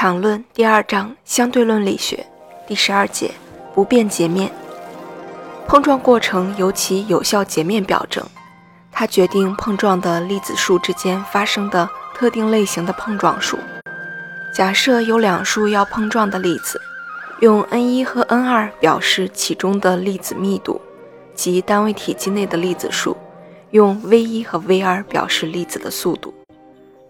场论第二章相对论力学第十二节不变截面。碰撞过程由其有效截面表征，它决定碰撞的粒子数之间发生的特定类型的碰撞数。假设有两束要碰撞的粒子，用 n1 和 n2 表示其中的粒子密度即单位体积内的粒子数，用 v1 和 v2 表示粒子的速度。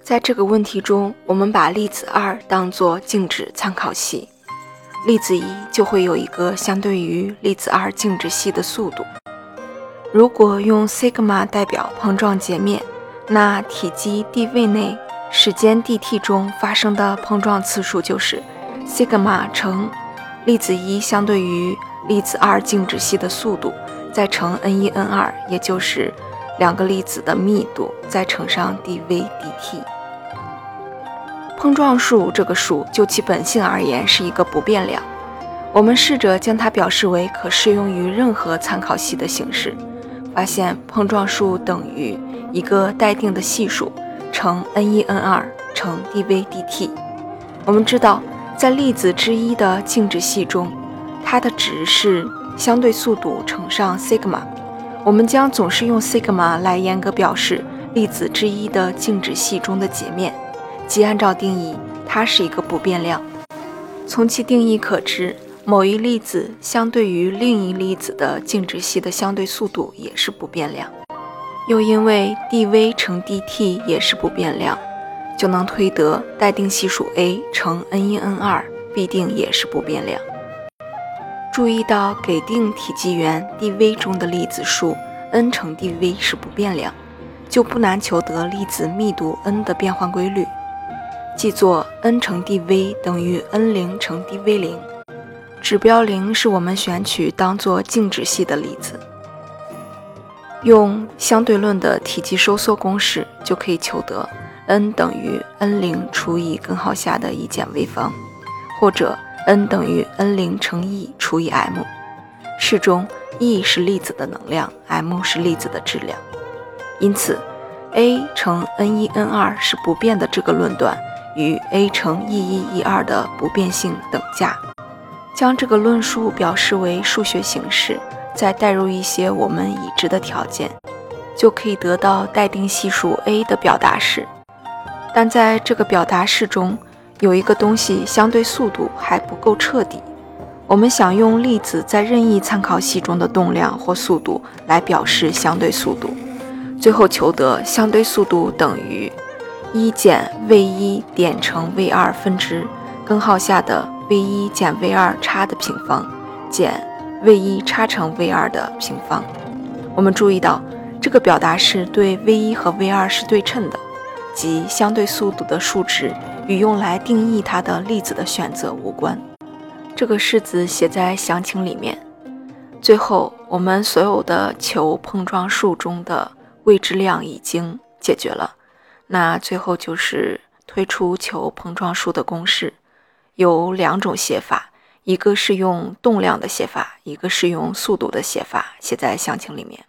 在这个问题中，我们把粒子二当做静止参考系，粒子一就会有一个相对于粒子二静止系的速度。如果用 sigma 代表碰撞截面，那体积 dv 内时间 dt 中发生的碰撞次数就是 sigma 乘粒子一相对于粒子二静止系的速度，再乘 n 一 n 二，也就是两个粒子的密度，再乘上 dv dt。碰撞数这个数就其本性而言是一个不变量。我们试着将它表示为可适用于任何参考系的形式，发现碰撞数等于一个待定的系数乘 n1 n2 乘 dv dt。我们知道，在粒子之一的静止系中，它的值是相对速度乘上 sigma。我们将总是用 sigma 来严格表示粒子之一的静止系中的截面。即按照定义，它是一个不变量。从其定义可知，某一粒子相对于另一粒子的静止系的相对速度也是不变量。又因为 dv 乘 dt 也是不变量，就能推得待定系数 a 乘 n1 n2 必定也是不变量。注意到给定体积元 dv 中的粒子数 n 乘 dv 是不变量，就不难求得粒子密度 n 的变换规律。记作 n 乘 dv 等于 n 零乘 dv 零，指标零是我们选取当做静止系的粒子。用相对论的体积收缩公式就可以求得 n 等于 n 零除以根号下的一减 v 方，或者 n 等于 n 零乘 e 除以 m。式中 e 是粒子的能量，m 是粒子的质量。因此，a 乘 n 一 n 二是不变的这个论断。与 a 乘 e 一 e 二的不变性等价，将这个论述表示为数学形式，再代入一些我们已知的条件，就可以得到待定系数 a 的表达式。但在这个表达式中，有一个东西相对速度还不够彻底。我们想用粒子在任意参考系中的动量或速度来表示相对速度，最后求得相对速度等于。一减 v 一点乘 v 二分之根号下的 v 一减 v 二差的平方减 v 一差乘 v 二的平方。我们注意到这个表达式对 v 一和 v 二是对称的，即相对速度的数值与用来定义它的粒子的选择无关。这个式子写在详情里面。最后，我们所有的求碰撞数中的未知量已经解决了。那最后就是推出求碰撞数的公式，有两种写法，一个是用动量的写法，一个是用速度的写法，写在详情里面。